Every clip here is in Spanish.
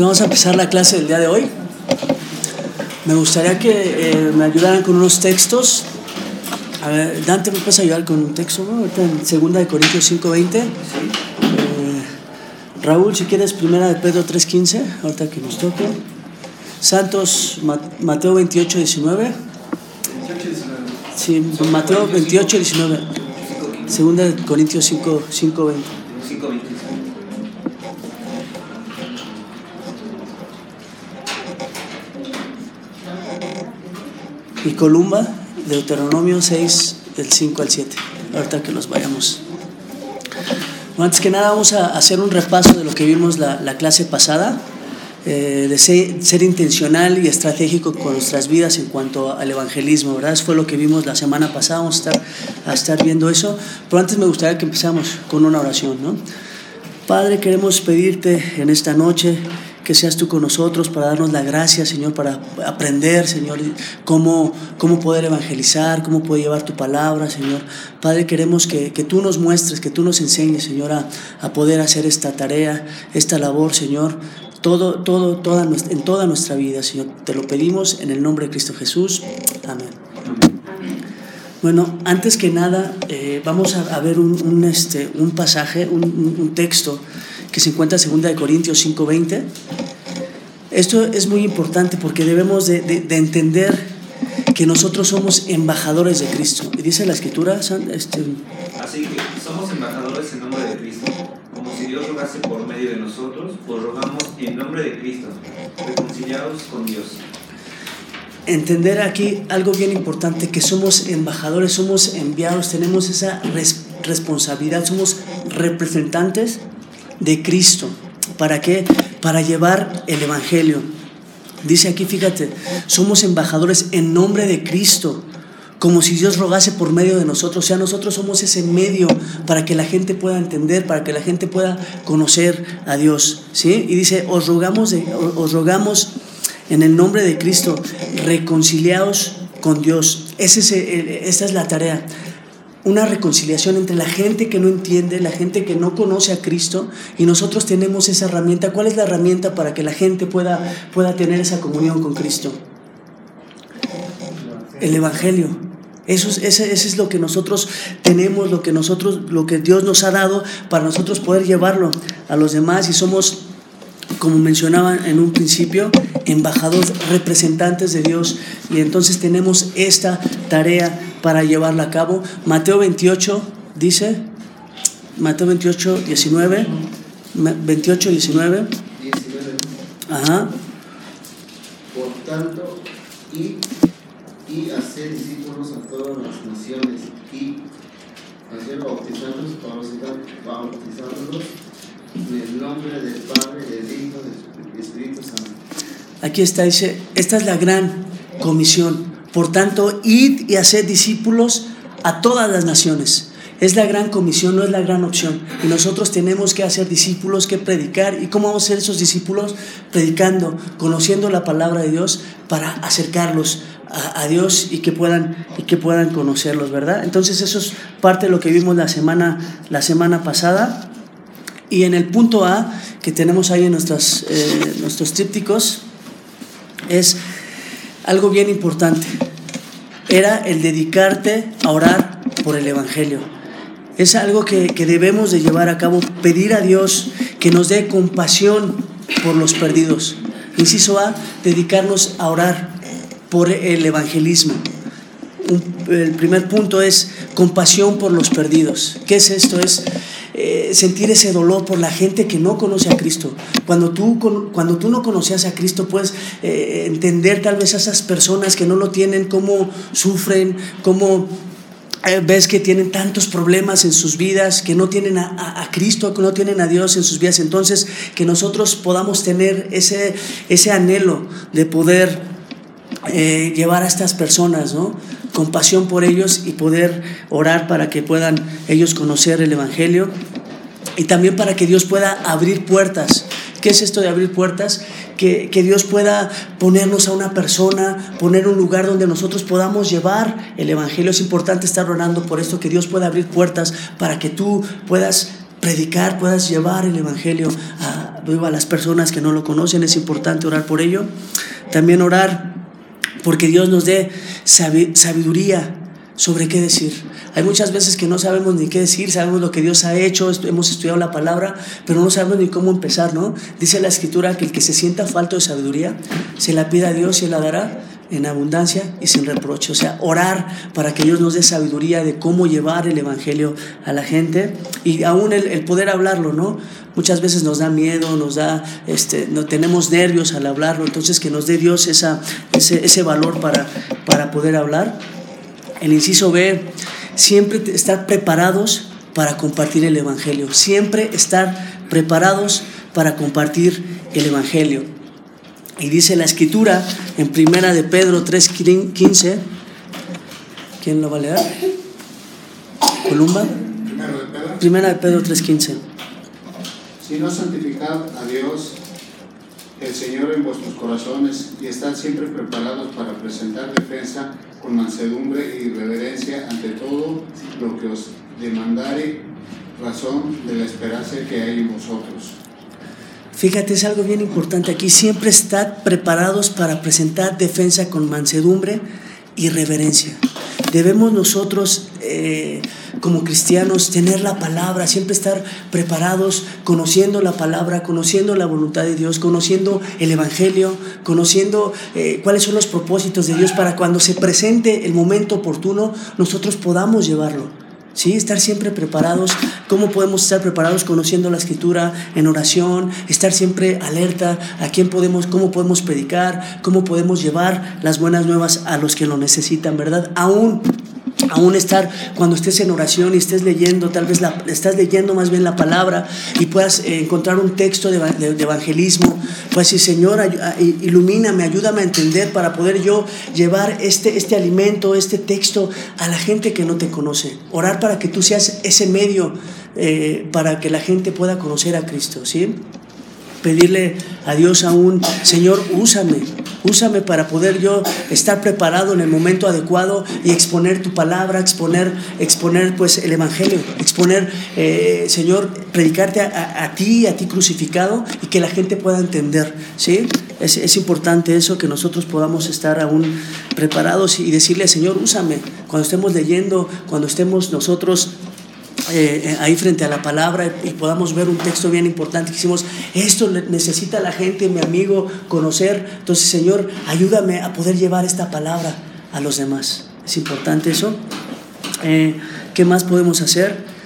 Vamos a empezar la clase del día de hoy. Me gustaría que eh, me ayudaran con unos textos. A ver, Dante, ¿me puedes ayudar con un texto? ¿no? Ahorita en 2 de Corintios 5.20. Eh, Raúl, si quieres, primera de Pedro 3.15, ahorita que nos toque. Santos, Mateo 28.19. Sí, Mateo 28.19. Segunda de Corintios 5.20. y Columba, Deuteronomio 6, del 5 al 7. Ahorita que nos vayamos. antes que nada vamos a hacer un repaso de lo que vimos la, la clase pasada, eh, de ser, ser, intencional y estratégico con nuestras vidas en cuanto al evangelismo, ¿verdad? Eso fue lo que vimos la semana pasada, vamos a estar, a estar viendo eso. Pero antes me gustaría que empezamos con una oración, ¿no? Padre, queremos pedirte en esta noche que seas tú con nosotros para darnos la gracia, Señor, para aprender, Señor, cómo, cómo poder evangelizar, cómo poder llevar tu palabra, Señor. Padre, queremos que, que tú nos muestres, que tú nos enseñes, Señor, a, a, poder hacer esta tarea, esta labor, Señor, todo, todo, toda nuestra, en toda nuestra vida, Señor. Te lo pedimos en el nombre de Cristo Jesús. Amén. Bueno, antes que nada, eh, vamos a, ver un, este, un pasaje, un texto que se encuentra en 2 Corintios 5:20. Esto es muy importante porque debemos de, de, de, entender que nosotros somos embajadores de Cristo. Y dice la escritura, este... Así que somos embajadores en nombre de Cristo. Como si Dios rogase por medio de nosotros, pues rogamos en nombre de Cristo, reconciliados con Dios. Entender aquí algo bien importante, que somos embajadores, somos enviados, tenemos esa res responsabilidad, somos representantes de Cristo. ¿Para qué? Para llevar el Evangelio. Dice aquí, fíjate, somos embajadores en nombre de Cristo, como si Dios rogase por medio de nosotros. O sea, nosotros somos ese medio para que la gente pueda entender, para que la gente pueda conocer a Dios. ¿sí? Y dice, os rogamos, os rogamos en el nombre de Cristo, reconciliados con Dios. Ese es, esa es la tarea una reconciliación entre la gente que no entiende, la gente que no conoce a Cristo y nosotros tenemos esa herramienta. ¿Cuál es la herramienta para que la gente pueda, pueda tener esa comunión con Cristo? El Evangelio. Eso es, ese es lo que nosotros tenemos, lo que, nosotros, lo que Dios nos ha dado para nosotros poder llevarlo a los demás y somos como mencionaba en un principio, embajadores, representantes de Dios. Y entonces tenemos esta tarea para llevarla a cabo. Mateo 28 dice, Mateo 28, 19, 28, 19. 19. Ajá. Por tanto, y, y hacer discípulos a todas las naciones y hacer bautizándolos, bautizándolos en el nombre del Padre, del Hijo, del Espíritu Santo. Aquí está, dice, esta es la gran comisión. Por tanto, id y haced discípulos a todas las naciones. Es la gran comisión, no es la gran opción. Y nosotros tenemos que hacer discípulos, que predicar. ¿Y cómo vamos a ser esos discípulos? Predicando, conociendo la palabra de Dios para acercarlos a, Dios y que, puedan, y que puedan conocerlos, ¿verdad? Entonces eso es parte de lo que vimos la semana, la semana pasada. Y en el punto A, que tenemos ahí en eh, nuestros trípticos, es algo bien importante. Era el dedicarte a orar por el Evangelio. Es algo que, que debemos de llevar a cabo, pedir a Dios que nos dé compasión por los perdidos. Inciso A, dedicarnos a orar por el evangelismo. El primer punto es compasión por los perdidos. ¿Qué es esto? Es eh, sentir ese dolor por la gente que no conoce a Cristo. Cuando tú, cuando tú no conocías a Cristo, puedes eh, entender tal vez a esas personas que no lo tienen, cómo sufren, cómo eh, ves que tienen tantos problemas en sus vidas, que no tienen a, a, a, Cristo, que no tienen a Dios en sus vidas. Entonces, que nosotros podamos tener ese, ese anhelo de poder llevar a estas personas, ¿no? Compasión por ellos y poder orar para que puedan ellos conocer el Evangelio y también para que Dios pueda abrir puertas. ¿Qué es esto de abrir puertas? Que, que, Dios pueda ponernos a una persona, poner un lugar donde nosotros podamos llevar el Evangelio. Es importante estar orando por esto, que Dios pueda abrir puertas para que tú puedas predicar, puedas llevar el Evangelio a, a las personas que no lo conocen. Es importante orar por ello. También orar porque Dios nos dé sabiduría sobre qué decir. Hay muchas veces que no sabemos ni qué decir, sabemos lo que Dios ha hecho, hemos estudiado la palabra, pero no sabemos ni cómo empezar, ¿no? Dice la escritura que el que se sienta falto de sabiduría, se la pida a Dios y Él la dará en abundancia y sin reproche. O sea, orar para que Dios nos dé sabiduría de cómo llevar el Evangelio a la gente y aún el, poder hablarlo, ¿no? Muchas veces nos da miedo, nos da, este, no tenemos nervios al hablarlo, entonces que nos dé Dios esa, ese, ese valor para, para poder hablar. El inciso B, siempre estar preparados para compartir el Evangelio, siempre estar preparados para compartir el Evangelio. Y dice la escritura en primera de Pedro 3.15, ¿quién lo va a leer? ¿Columba? Primera de Pedro 3.15. Si no santificad a Dios, el Señor en vuestros corazones, y estad siempre preparados para presentar defensa con mansedumbre y reverencia ante todo lo que os demandare razón de la esperanza que hay en vosotros Fíjate, es algo bien importante aquí. Siempre estad preparados para presentar defensa con mansedumbre y reverencia. Debemos nosotros, eh, como cristianos, tener la palabra, siempre estar preparados, conociendo la palabra, conociendo la voluntad de Dios, conociendo el Evangelio, conociendo eh, cuáles son los propósitos de Dios para cuando se presente el momento oportuno, nosotros podamos llevarlo. ¿Sí? Estar siempre preparados. ¿Cómo podemos estar preparados conociendo la escritura en oración? Estar siempre alerta a quién podemos, cómo podemos predicar, cómo podemos llevar las buenas nuevas a los que lo necesitan, ¿verdad? Aún aún estar cuando estés en oración y estés leyendo, tal vez la, estás leyendo más bien la palabra y puedas eh, encontrar un texto de, evangelismo, pues decir, Señor, ilumíname, ayúdame a entender para poder yo llevar este, este alimento, este texto a la gente que no te conoce. Orar para que tú seas ese medio eh, para que la gente pueda conocer a Cristo, ¿sí? pedirle a Dios aún, Señor, úsame, úsame para poder yo estar preparado en el momento adecuado y exponer tu palabra, exponer, exponer pues el Evangelio, exponer, eh, Señor, predicarte a, ti, a ti crucificado y que la gente pueda entender, ¿sí? Es, es importante eso, que nosotros podamos estar aún preparados y decirle, Señor, úsame, cuando estemos leyendo, cuando estemos nosotros eh, eh, ahí frente a la palabra y podamos ver un texto bien importante que hicimos, esto necesita la gente, mi amigo, conocer. Entonces, Señor, ayúdame a poder llevar esta palabra a los demás. Es importante eso. Eh, ¿Qué más podemos hacer?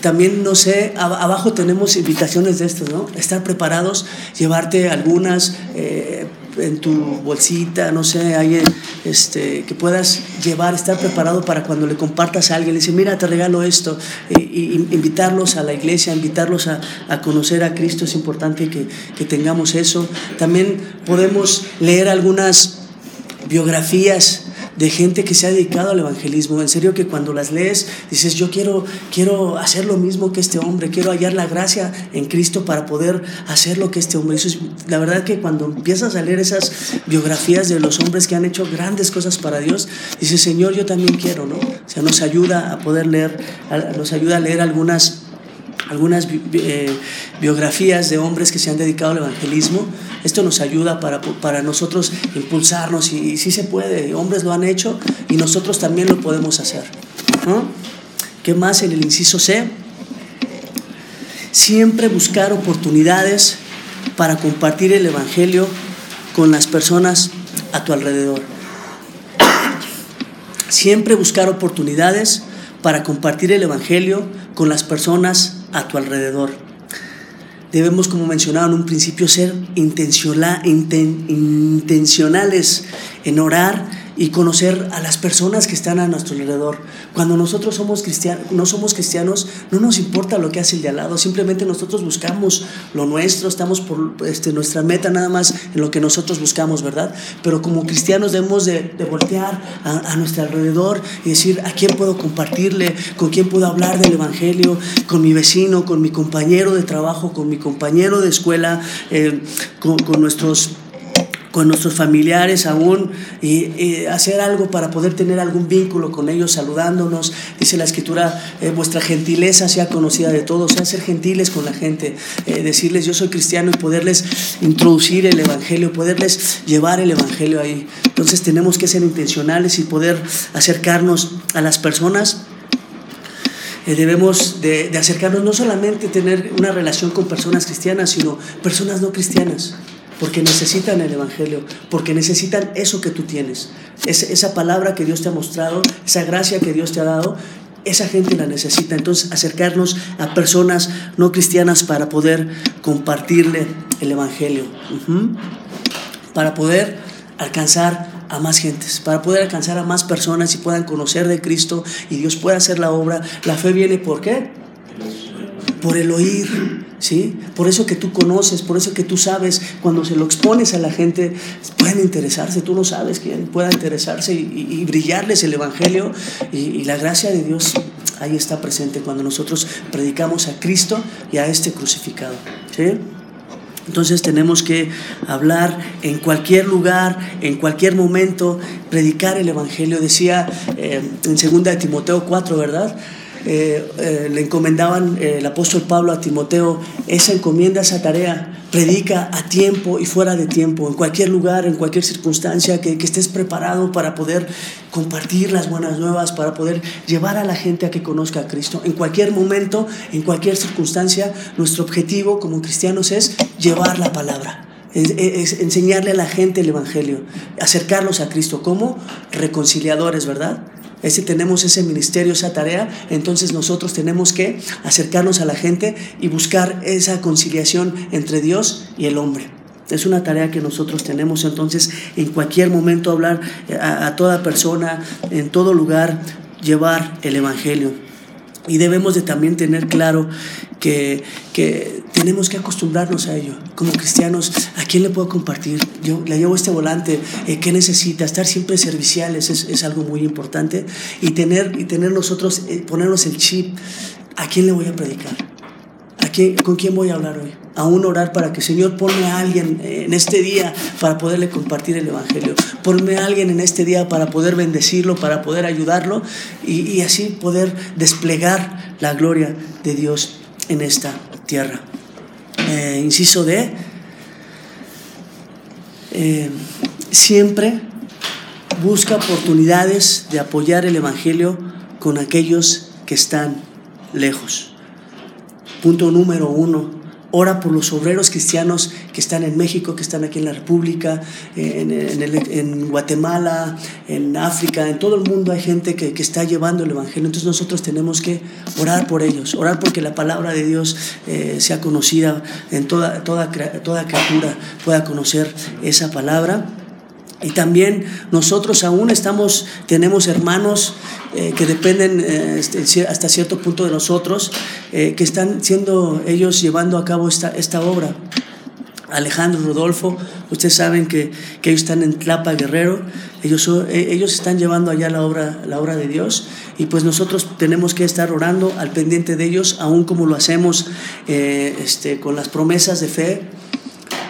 también, no sé, abajo tenemos invitaciones de estas, ¿no? Estar preparados, llevarte algunas, en tu bolsita, no sé, ahí, este, que puedas llevar, estar preparado para cuando le compartas a alguien, le dice, mira, te regalo esto, y, invitarlos a la iglesia, invitarlos a, a, conocer a Cristo, es importante que, que tengamos eso. También podemos leer algunas biografías de gente que se ha dedicado al evangelismo. En serio que cuando las lees dices, yo quiero, quiero hacer lo mismo que este hombre, quiero hallar la gracia en Cristo para poder hacer lo que este hombre hizo. La verdad que cuando empiezas a leer esas biografías de los hombres que han hecho grandes cosas para Dios, dices, Señor, yo también quiero, ¿no? O sea, nos ayuda a poder leer, nos ayuda a leer algunas algunas eh, biografías de hombres que se han dedicado al evangelismo. Esto nos ayuda para, para nosotros impulsarnos y, si se puede, hombres lo han hecho y nosotros también lo podemos hacer. ¿Qué más en el inciso C? Siempre buscar oportunidades para compartir el Evangelio con las personas a tu alrededor. Siempre buscar oportunidades para compartir el Evangelio con las personas a tu alrededor. Debemos, como mencionaba en un principio, ser intencionales en orar y conocer a las personas que están a nuestro alrededor. Cuando nosotros somos cristianos, no somos cristianos, no nos importa lo que hace el de al lado, simplemente nosotros buscamos lo nuestro, estamos por este, nuestra meta nada más en lo que nosotros buscamos, ¿verdad? Pero como cristianos debemos de, voltear a, nuestro alrededor y decir, ¿a quién puedo compartirle? ¿Con quién puedo hablar del Evangelio? ¿Con mi vecino? ¿Con mi compañero de trabajo? ¿Con mi compañero de escuela? Eh, con, con nuestros con nuestros familiares aún y, hacer algo para poder tener algún vínculo con ellos saludándonos. Dice la escritura, eh, vuestra gentileza sea conocida de todos, sea ser gentiles con la gente, eh, decirles yo soy cristiano y poderles introducir el Evangelio, poderles llevar el Evangelio ahí. Entonces tenemos que ser intencionales y poder acercarnos a las personas eh, debemos de, acercarnos no solamente tener una relación con personas cristianas, sino personas no cristianas porque necesitan el Evangelio, porque necesitan eso que tú tienes, es, esa palabra que Dios te ha mostrado, esa gracia que Dios te ha dado, esa gente la necesita. Entonces acercarnos a personas no cristianas para poder compartirle el Evangelio, para poder alcanzar a más gentes, para poder alcanzar a más personas y puedan conocer de Cristo y Dios pueda hacer la obra. La fe viene por qué? Por el oír ¿sí? Por eso que tú conoces, por eso que tú sabes, cuando se lo expones a la gente, pueden interesarse, tú no sabes quién pueda interesarse y, brillarles el Evangelio y, la gracia de Dios ahí está presente cuando nosotros predicamos a Cristo y a este crucificado, ¿sí? Entonces tenemos que hablar en cualquier lugar, en cualquier momento, predicar el Evangelio. Decía eh, en 2 de Timoteo 4, ¿verdad? Eh, eh, le encomendaban eh, el apóstol Pablo a Timoteo, esa encomienda, esa tarea, predica a tiempo y fuera de tiempo, en cualquier lugar, en cualquier circunstancia, que, estés preparado para poder compartir las buenas nuevas, para poder llevar a la gente a que conozca a Cristo. En cualquier momento, en cualquier circunstancia, nuestro objetivo como cristianos es llevar la palabra. Enseñarle a la gente el Evangelio, acercarlos a Cristo como reconciliadores, ¿verdad? Si tenemos ese ministerio, esa tarea, entonces nosotros tenemos que acercarnos a la gente y buscar esa conciliación entre Dios y el hombre. Es una tarea que nosotros tenemos entonces en cualquier momento hablar a, a toda persona, en todo lugar, llevar el Evangelio. Y debemos de también tener claro que, que, tenemos que acostumbrarnos a ello. Como cristianos, ¿a quién le puedo compartir? Yo le llevo este volante, eh, ¿qué necesita? Estar siempre serviciales es, es, algo muy importante. Y tener, y tener nosotros, eh, ponernos el chip, ¿a quién le voy a predicar? ¿A quién, ¿Con quién voy a hablar hoy? Aún orar para que Señor ponme a alguien en este día para poderle compartir el Evangelio. Ponme a alguien en este día para poder bendecirlo, para poder ayudarlo y, así poder desplegar la gloria de Dios en esta tierra. Eh, inciso de eh, siempre busca oportunidades de apoyar el Evangelio con aquellos que están lejos. Punto número uno, Ora por los obreros cristianos que están en México, que están aquí en la República, en, en, Guatemala, en África, en todo el mundo hay gente que, está llevando el Evangelio. Entonces nosotros tenemos que orar por ellos, orar porque la palabra de Dios eh, sea conocida en toda, toda criatura, pueda conocer esa palabra. Y también nosotros aún estamos, tenemos hermanos eh, que dependen eh, este, hasta cierto punto de nosotros, eh, que están siendo ellos llevando a cabo esta, esta obra. Alejandro, Rodolfo, ustedes saben que, que ellos están en Tlapa Guerrero, ellos, ellos están llevando allá la obra, la obra de Dios. Y pues nosotros tenemos que estar orando al pendiente de ellos, aún como lo hacemos este, con las promesas de fe,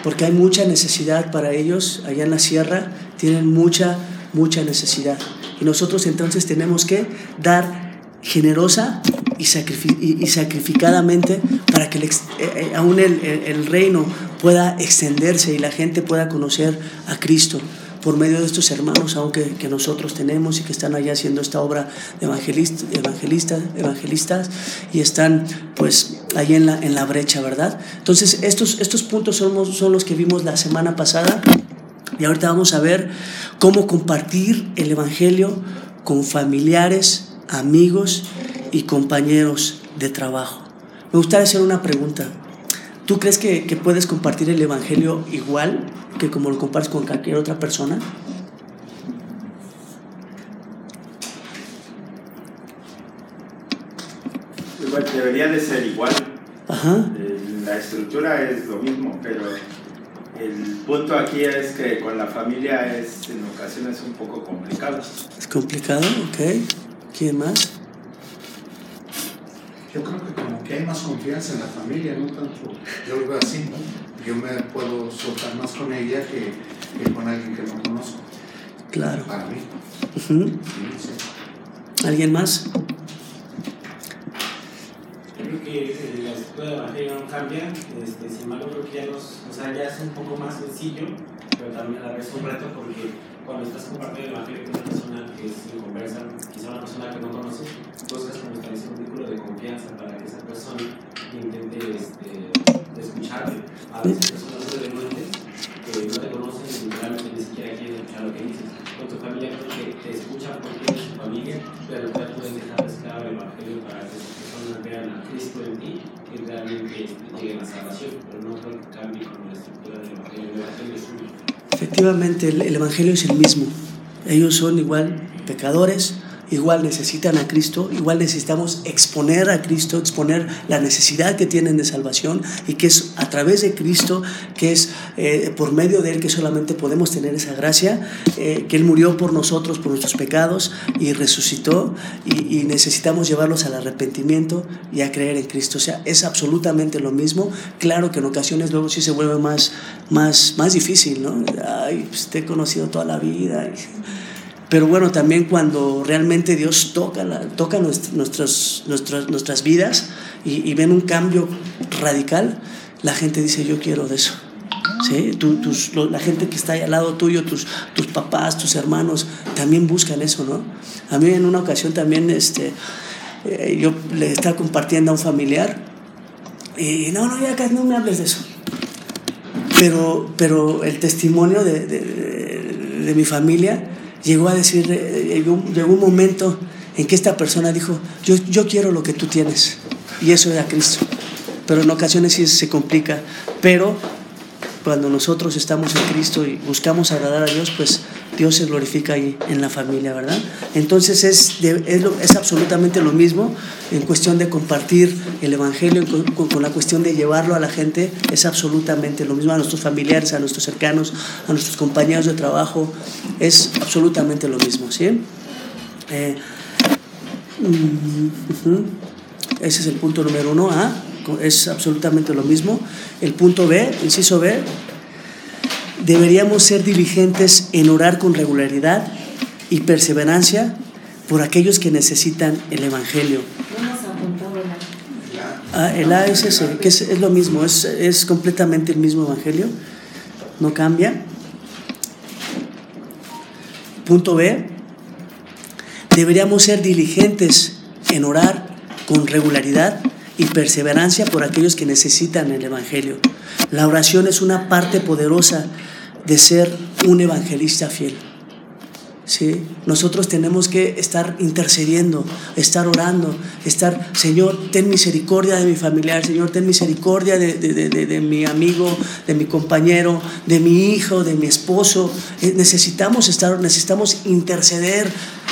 porque hay mucha necesidad para ellos allá en la sierra, tienen mucha, mucha necesidad. Y nosotros entonces tenemos que dar generosa y, sacrificadamente para que eh, eh, aún el reino pueda extenderse y la gente pueda conocer a Cristo por medio de estos hermanos, aunque que nosotros tenemos y que están allá haciendo esta obra de evangelista, evangelistas, y están pues ahí en la, en la brecha, ¿verdad? Entonces estos, estos puntos son, son los que vimos la semana pasada y ahorita vamos a ver cómo compartir el Evangelio con familiares, amigos y compañeros de trabajo. Me gustaría hacer una pregunta. ¿Tú crees que, que, puedes compartir el Evangelio igual que como lo compartes con cualquier otra persona? Igual, debería de ser igual. Ajá. Eh, la estructura es lo mismo, pero el punto aquí es que con la familia es en ocasiones un poco complicado. Es complicado, ok. ¿Quién más? Yo creo que como que hay más confianza en la familia, no tanto, yo lo veo así, ¿no? Yo me puedo soltar más con ella que que con alguien que no conozco. Claro. Para mí. Ujú. ¿Alguien más? Creo que eh, la estructura del evangelio no cambia, este, sin embargo creo que ya, nos, o sea, ya es un poco más sencillo, pero también a la vez un reto porque cuando estás compartiendo el evangelio con una persona que es inconversa, quizá una persona que no conoces, buscas como establecer un vínculo de confianza para que esa persona intente este, escucharte. A veces personas delincuentes que no te conocen ni siquiera quieren escuchar lo que dices. Con tu familia que te escuchan porque eres su familia, pero ya puedes dejar esclavo el evangelio para que esas personas vean a Cristo en ti y realmente lleguen a salvación, pero no creo que cambie como la estructura del evangelio. El evangelio es único. Efectivamente, el, el Evangelio es el mismo. Ellos son igual pecadores, igual necesitan a Cristo, igual necesitamos exponer a Cristo, exponer la necesidad que tienen de salvación y que es a través de Cristo, que es eh, por medio de Él que solamente podemos tener esa gracia, eh, que Él murió por nosotros, por nuestros pecados y resucitó y, y necesitamos llevarlos al arrepentimiento y a creer en Cristo. O sea, es absolutamente lo mismo. Claro que en ocasiones luego sí se vuelve más, más, más difícil, ¿no? Ay, pues te he conocido toda la vida. y- pero bueno, también cuando realmente Dios toca, la, toca nuestras, nuestras, nuestras, vidas y, y ven un cambio radical, la gente dice, yo quiero de eso. ¿Sí? Tú- tus- lo- la gente que está ahí al lado tuyo, tus, tus papás, tus hermanos, también buscan eso, ¿no? A mí en una ocasión también este, eh, yo le estaba compartiendo a un familiar y no, no, ya casi no me hables de eso. Pero, pero el testimonio de, de- de- de mi familia llegó a decir, eh, llegó, llegó un momento en que esta persona dijo, yo, yo quiero lo que tú tienes. Y eso era Cristo. Pero en ocasiones sí se complica. Pero cuando nosotros estamos en Cristo y buscamos agradar a Dios, pues Dios se glorifica ahí en la familia, ¿verdad? Entonces es, es, absolutamente lo mismo en cuestión de compartir el Evangelio, con, la cuestión de llevarlo a la gente, es absolutamente lo mismo a nuestros familiares, a nuestros cercanos, a nuestros compañeros de trabajo, es absolutamente lo mismo, ¿sí? Eh, mm. Ese es el punto número uno. A, es absolutamente lo mismo. El punto B, inciso B, deberíamos ser diligentes en orar con regularidad y perseverancia por aquellos que necesitan el Evangelio. Ah, el A es que es, es lo mismo, es, es completamente el mismo Evangelio, no cambia. Punto B, deberíamos ser diligentes en orar con regularidad y perseverancia por aquellos que necesitan el Evangelio. La oración es una parte poderosa de ser un evangelista fiel. ¿sí? Nosotros tenemos que estar intercediendo, estar orando, estar, Señor, ten misericordia de mi familiar, Señor, ten misericordia de, de- de- de- mi amigo, de mi compañero, de mi hijo, de mi esposo. Eh, Necesitamos estar, necesitamos interceder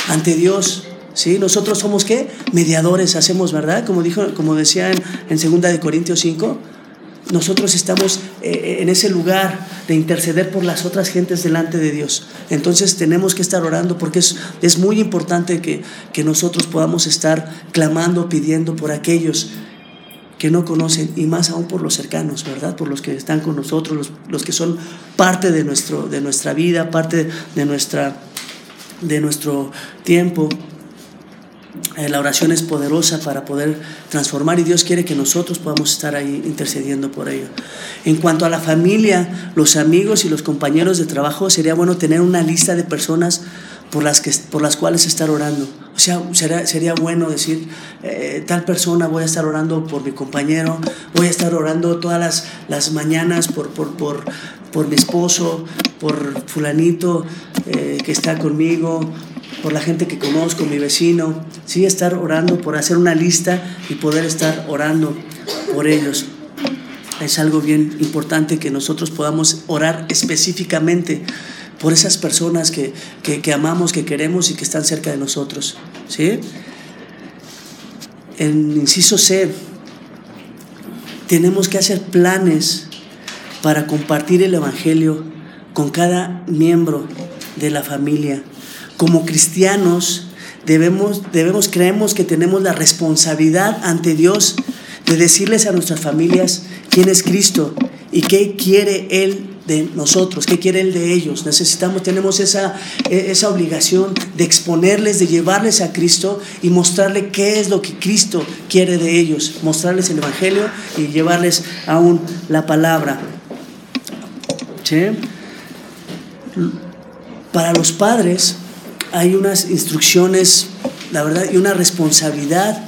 ante Dios. ¿Sí? Nosotros somos qué? Mediadores hacemos, ¿verdad? Como dijo, como decía en, en 2 de Corintios 5, nosotros estamos eh, en ese lugar de interceder por las otras gentes delante de Dios. Entonces tenemos que estar orando porque es, es muy importante que, que nosotros podamos estar clamando, pidiendo por aquellos que no conocen y más aún por los cercanos, ¿verdad? Por los que están con nosotros, los, los que son parte de, nuestro, de nuestra vida, parte de, nuestra, de nuestro tiempo. Eh, la oración es poderosa para poder transformar y Dios quiere que nosotros podamos estar ahí intercediendo por ello. En cuanto a la familia, los amigos y los compañeros de trabajo, sería bueno tener una lista de personas por las, que, por las cuales estar orando. O sea, sería, bueno decir, eh, tal persona voy a estar orando por mi compañero, voy a estar orando todas las, las mañanas por, por, por, por mi esposo, por fulanito eh, que está conmigo, por la gente que conozco, mi vecino, sí, estar orando por hacer una lista y poder estar orando por ellos. Es algo bien importante que nosotros podamos orar específicamente por esas personas que, que, amamos, que queremos y que están cerca de nosotros. ¿sí? En inciso C, tenemos que hacer planes para compartir el Evangelio con cada miembro de la familia como cristianos debemos, debemos, creemos que tenemos la responsabilidad ante Dios de decirles a nuestras familias quién es Cristo ¿Y qué quiere Él de nosotros? ¿Qué quiere Él de ellos? Necesitamos, tenemos esa, e, esa obligación de exponerles, de llevarles a Cristo y mostrarle qué es lo que Cristo quiere de ellos. Mostrarles el Evangelio y llevarles aún la palabra. Para los padres hay unas instrucciones, la verdad, y una responsabilidad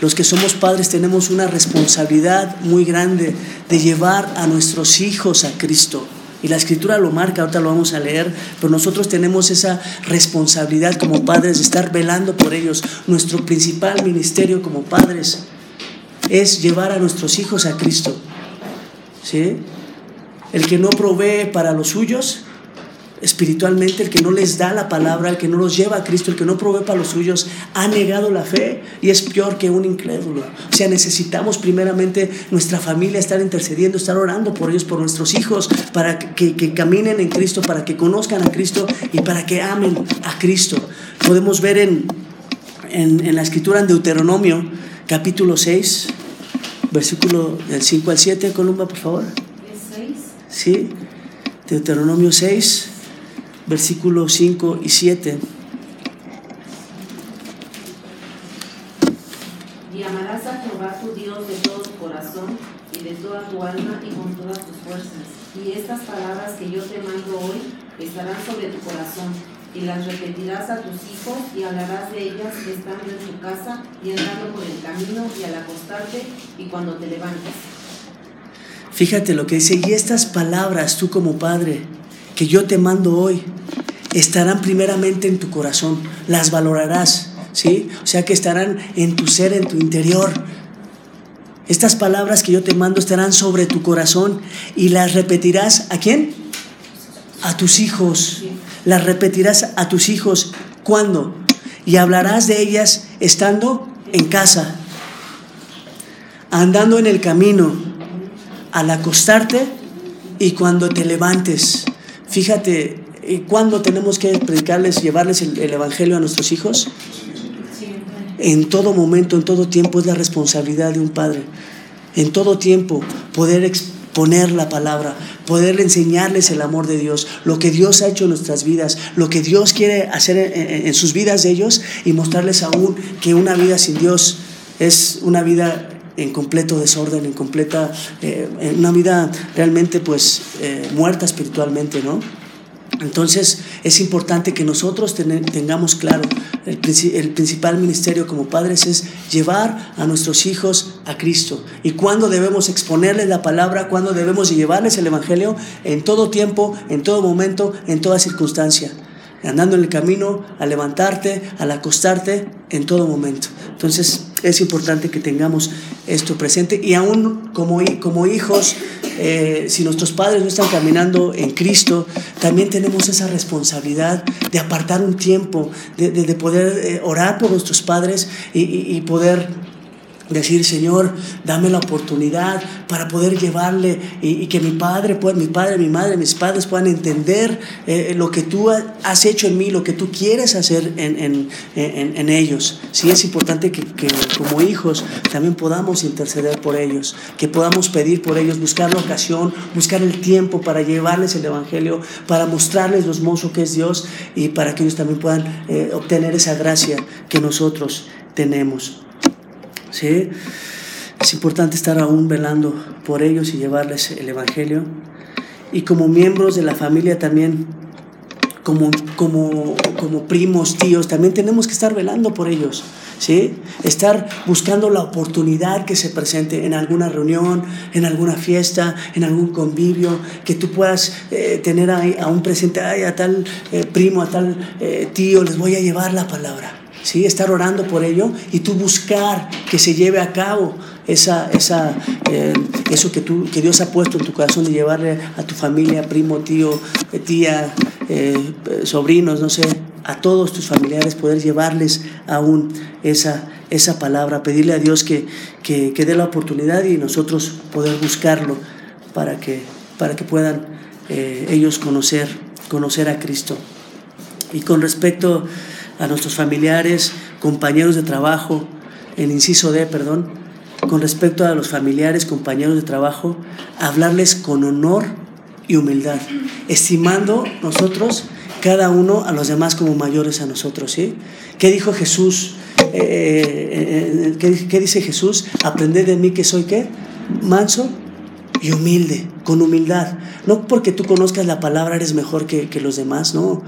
los que somos padres tenemos una responsabilidad muy grande de llevar a nuestros hijos a Cristo. Y la escritura lo marca, ahorita lo vamos a leer, pero nosotros tenemos esa responsabilidad como padres de estar velando por ellos. Nuestro principal ministerio como padres es llevar a nuestros hijos a Cristo. ¿Sí? El que no provee para los suyos, espiritualmente, el que no les da la palabra, el que no los lleva a Cristo, el que no provee para los suyos, ha negado la fe y es peor que un incrédulo. O sea, necesitamos primeramente nuestra familia estar intercediendo, estar orando por ellos, por nuestros hijos, para que, caminen en Cristo, para que conozcan a Cristo y para que amen a Cristo. Podemos ver en, en, la escritura en Deuteronomio, capítulo 6, versículo del 5 al 7, Columba, por favor. ¿Es 6? Sí, Deuteronomio 6 versículos 5 y 7. Y amarás a Jehová tu Dios de todo tu corazón y de toda tu alma y con todas tus fuerzas. Y estas palabras que yo te mando hoy estarán sobre tu corazón y las repetirás a tus hijos y hablarás de ellas estando en tu casa y andando por el camino y al acostarte y cuando te levantes. Fíjate lo que dice, y estas palabras tú como padre que yo te mando hoy estarán primeramente en tu corazón, las valorarás, ¿sí? O sea que estarán en tu ser, en tu interior. Estas palabras que yo te mando estarán sobre tu corazón y las repetirás a quién? A tus hijos. Las repetirás a tus hijos. ¿Cuándo? Y hablarás de ellas estando en casa, andando en el camino, al acostarte y cuando te levantes. Fíjate, ¿cuándo tenemos que predicarles, llevarles el, Evangelio a nuestros hijos? En todo momento, en todo tiempo es la responsabilidad de un padre. En todo tiempo poder exponer la palabra, poder enseñarles el amor de Dios, lo que Dios ha hecho en nuestras vidas, lo que Dios quiere hacer en, sus vidas de ellos y mostrarles aún que una vida sin Dios es una vida en completo desorden, en completa, eh, en una vida realmente pues eh, muerta espiritualmente, ¿no? Entonces es importante que nosotros tengamos claro, el, el, principal ministerio como padres es llevar a nuestros hijos a Cristo. Y cuando debemos exponerles la palabra, cuando debemos llevarles el Evangelio, en todo tiempo, en todo momento, en toda circunstancia andando en el camino, al levantarte, al acostarte, en todo momento. Entonces es importante que tengamos esto presente y aún como, como hijos, eh, si nuestros padres no están caminando en Cristo, también tenemos esa responsabilidad de apartar un tiempo, de, poder eh, orar por nuestros padres y poder decir, Señor, dame la oportunidad para poder llevarle y, que mi padre, mi padre, mi madre, mis padres puedan entender eh, lo que tú has hecho en mí, lo que tú quieres hacer en, en, ellos. Sí es importante que, que, como hijos también podamos interceder por ellos, que podamos pedir por ellos, buscar la ocasión, buscar el tiempo para llevarles el Evangelio, para mostrarles lo hermoso que es Dios y para que ellos también puedan eh, obtener esa gracia que nosotros tenemos. ¿Sí? Es importante estar aún velando por ellos y llevarles el Evangelio. Y como miembros de la familia también, como, como, como primos, tíos, también tenemos que estar velando por ellos. ¿Sí? Estar buscando la oportunidad que se presente en alguna reunión, en alguna fiesta, en algún convivio, que tú puedas eh, tener ahí a un presente, a tal eh, primo, a tal eh, tío, les voy a llevar la palabra. ¿Sí? estar orando por ello y tú buscar que se lleve a cabo esa, esa, eh, eso que, tú, que Dios ha puesto en tu corazón de llevarle a tu familia, primo, tío, tía, eh, sobrinos, no sé, a todos tus familiares, poder llevarles aún esa, esa palabra, pedirle a Dios que, que, dé la oportunidad y nosotros poder buscarlo para que, para que puedan eh, ellos conocer, conocer a Cristo. Y con respecto a nuestros familiares, compañeros de trabajo, el inciso D, perdón, con respecto a los familiares, compañeros de trabajo, hablarles con honor y humildad, estimando nosotros cada uno a los demás como mayores a nosotros, ¿sí? ¿Qué dijo Jesús? Eh, eh, eh, ¿qué, dice Jesús? Aprended de mí que soy qué? Manso y humilde, con humildad. No porque tú conozcas la palabra eres mejor que, que los demás, no.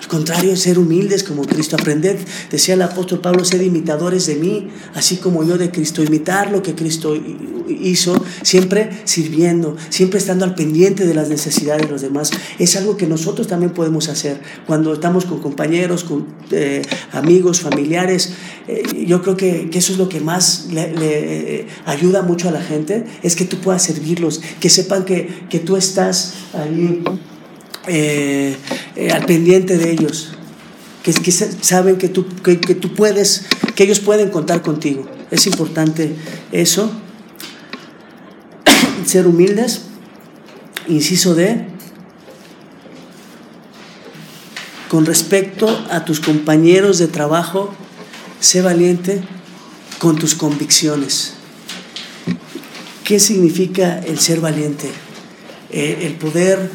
Al contrario, ser humildes como Cristo. Aprended, decía el apóstol Pablo, ser imitadores de mí, así como yo de Cristo. Imitar lo que Cristo hizo, siempre sirviendo, siempre estando al pendiente de las necesidades de los demás. Es algo que nosotros también podemos hacer cuando estamos con compañeros, con eh, amigos, familiares. Eh, yo creo que, eso es lo que más le, eh, ayuda mucho a la gente, es que tú puedas servirlos, que sepan que, que tú estás ahí eh, eh, al pendiente de ellos, que, saben que tú, que, tú puedes, que ellos pueden contar contigo. Es importante eso. Ser humildes, inciso de, con respecto a tus compañeros de trabajo, sé valiente con tus convicciones. ¿Qué significa el ser valiente? Eh, el poder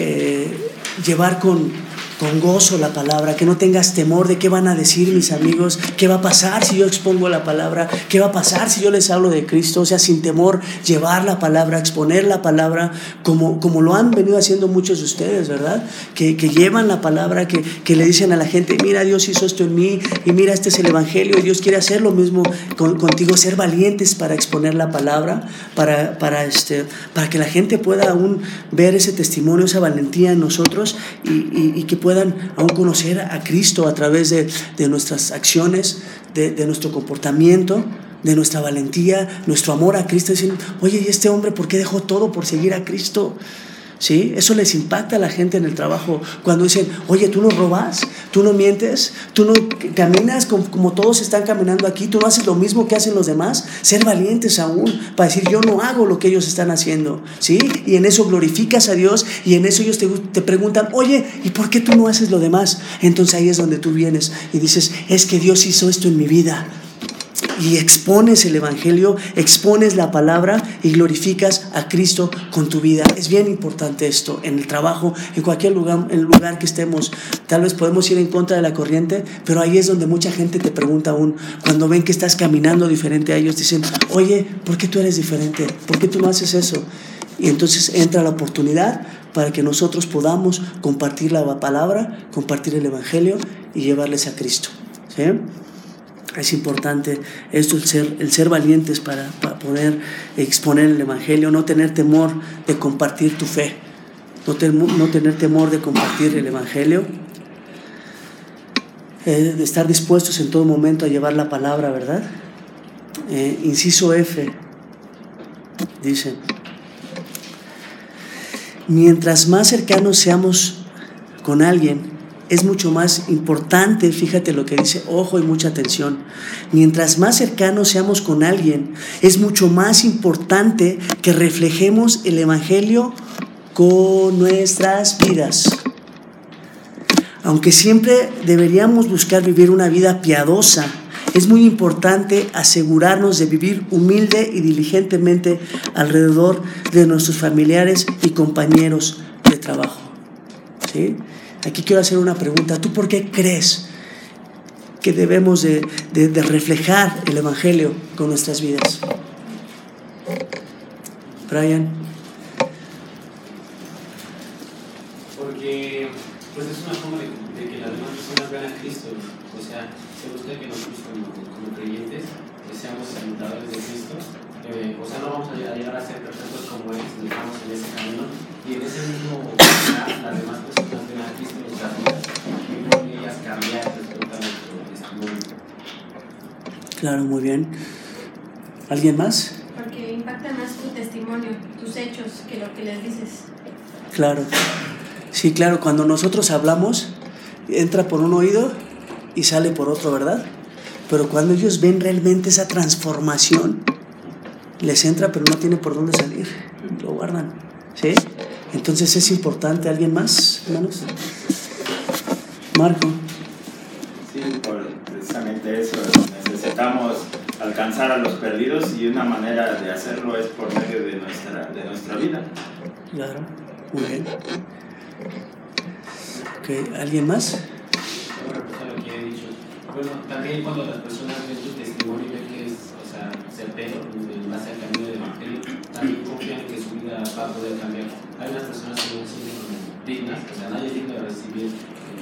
eh, llevar con, con gozo la palabra, que no tengas temor de qué van a decir mis amigos, qué va a pasar si yo expongo la palabra, qué va a pasar si yo les hablo de Cristo, o sea, sin temor, llevar la palabra, exponer la palabra, como, como lo han venido haciendo muchos de ustedes, ¿verdad? Que, que llevan la palabra, que, que, le dicen a la gente, mira, Dios hizo esto en mí, y mira, este es el Evangelio, y Dios quiere hacer lo mismo contigo, ser valientes para exponer la palabra, para, para, este, para que la gente pueda aún ver ese testimonio, esa valentía en nosotros, y, y, y que pueda puedan aún conocer a Cristo a través de, nuestras acciones, de, nuestro comportamiento, de nuestra valentía, nuestro amor a Cristo, diciendo, oye, ¿y este hombre por qué dejó todo por seguir a Cristo? ¿Sí? Eso les impacta a la gente en el trabajo cuando dicen, oye, tú no robas, tú no mientes, tú no caminas como, todos están caminando aquí, tú no haces lo mismo que hacen los demás. Ser valientes aún para decir, yo no hago lo que ellos están haciendo. ¿Sí? Y en eso glorificas a Dios y en eso ellos te, te preguntan, oye, ¿y por qué tú no haces lo demás? Entonces ahí es donde tú vienes y dices, es que Dios hizo esto en mi vida y expones el Evangelio, expones la palabra y glorificas a Cristo con tu vida. Es bien importante esto en el trabajo, en cualquier lugar, en el lugar que estemos. Tal vez podemos ir en contra de la corriente, pero ahí es donde mucha gente te pregunta aún, cuando ven que estás caminando diferente a ellos, dicen, oye, ¿por qué tú eres diferente? ¿Por qué tú no haces eso? Y entonces entra la oportunidad para que nosotros podamos compartir la palabra, compartir el Evangelio y llevarles a Cristo. ¿Sí? Es importante esto, el ser, valientes para, poder exponer el Evangelio, no tener temor de compartir tu fe, no, no tener temor de compartir el Evangelio, eh, de estar dispuestos en todo momento a llevar la palabra, ¿verdad? Eh, inciso F, dice, mientras más cercanos seamos con alguien, es mucho más importante, fíjate lo que dice, ojo y mucha atención, mientras más cercanos seamos con alguien, es mucho más importante que reflejemos el Evangelio con nuestras vidas. Aunque siempre deberíamos buscar vivir una vida piadosa, es muy importante asegurarnos de vivir humilde y diligentemente alrededor de nuestros familiares y compañeros de trabajo. ¿Sí? Aquí quiero hacer una pregunta. ¿Tú por qué crees que debemos de, reflejar el Evangelio con nuestras vidas? Brian. Porque pues es una forma de, que las demás personas vean a Cristo. O sea, se busca que nosotros como, creyentes seamos imitadores de Cristo. Eh, o sea, no vamos a llegar a ser perfectos como Él, estamos en ese camino. Y en ese mismo las demás personas ven a Cristo Claro, muy bien. ¿Alguien más? Porque impacta más tu testimonio, tus hechos, que lo que les dices. Claro. Sí, claro, cuando nosotros hablamos, entra por un oído y sale por otro, ¿verdad? Pero cuando ellos ven realmente esa transformación, les entra pero no tiene por dónde salir. Lo guardan. ¿Sí? Entonces es importante. ¿Alguien más, hermanos? Marco. Sí, por precisamente eso. Necesitamos alcanzar a los perdidos y una manera de hacerlo es por medio de nuestra, de nuestra vida. Claro, muy bien. ¿Alguien más? Bueno, también cuando las personas ven tu testimonio y ven que es, o sea, certero en base al camino del Evangelio, también confían que su vida va a poder cambiar. Hay unas personas que no se sienten dignas, o sea, nadie es digno de recibir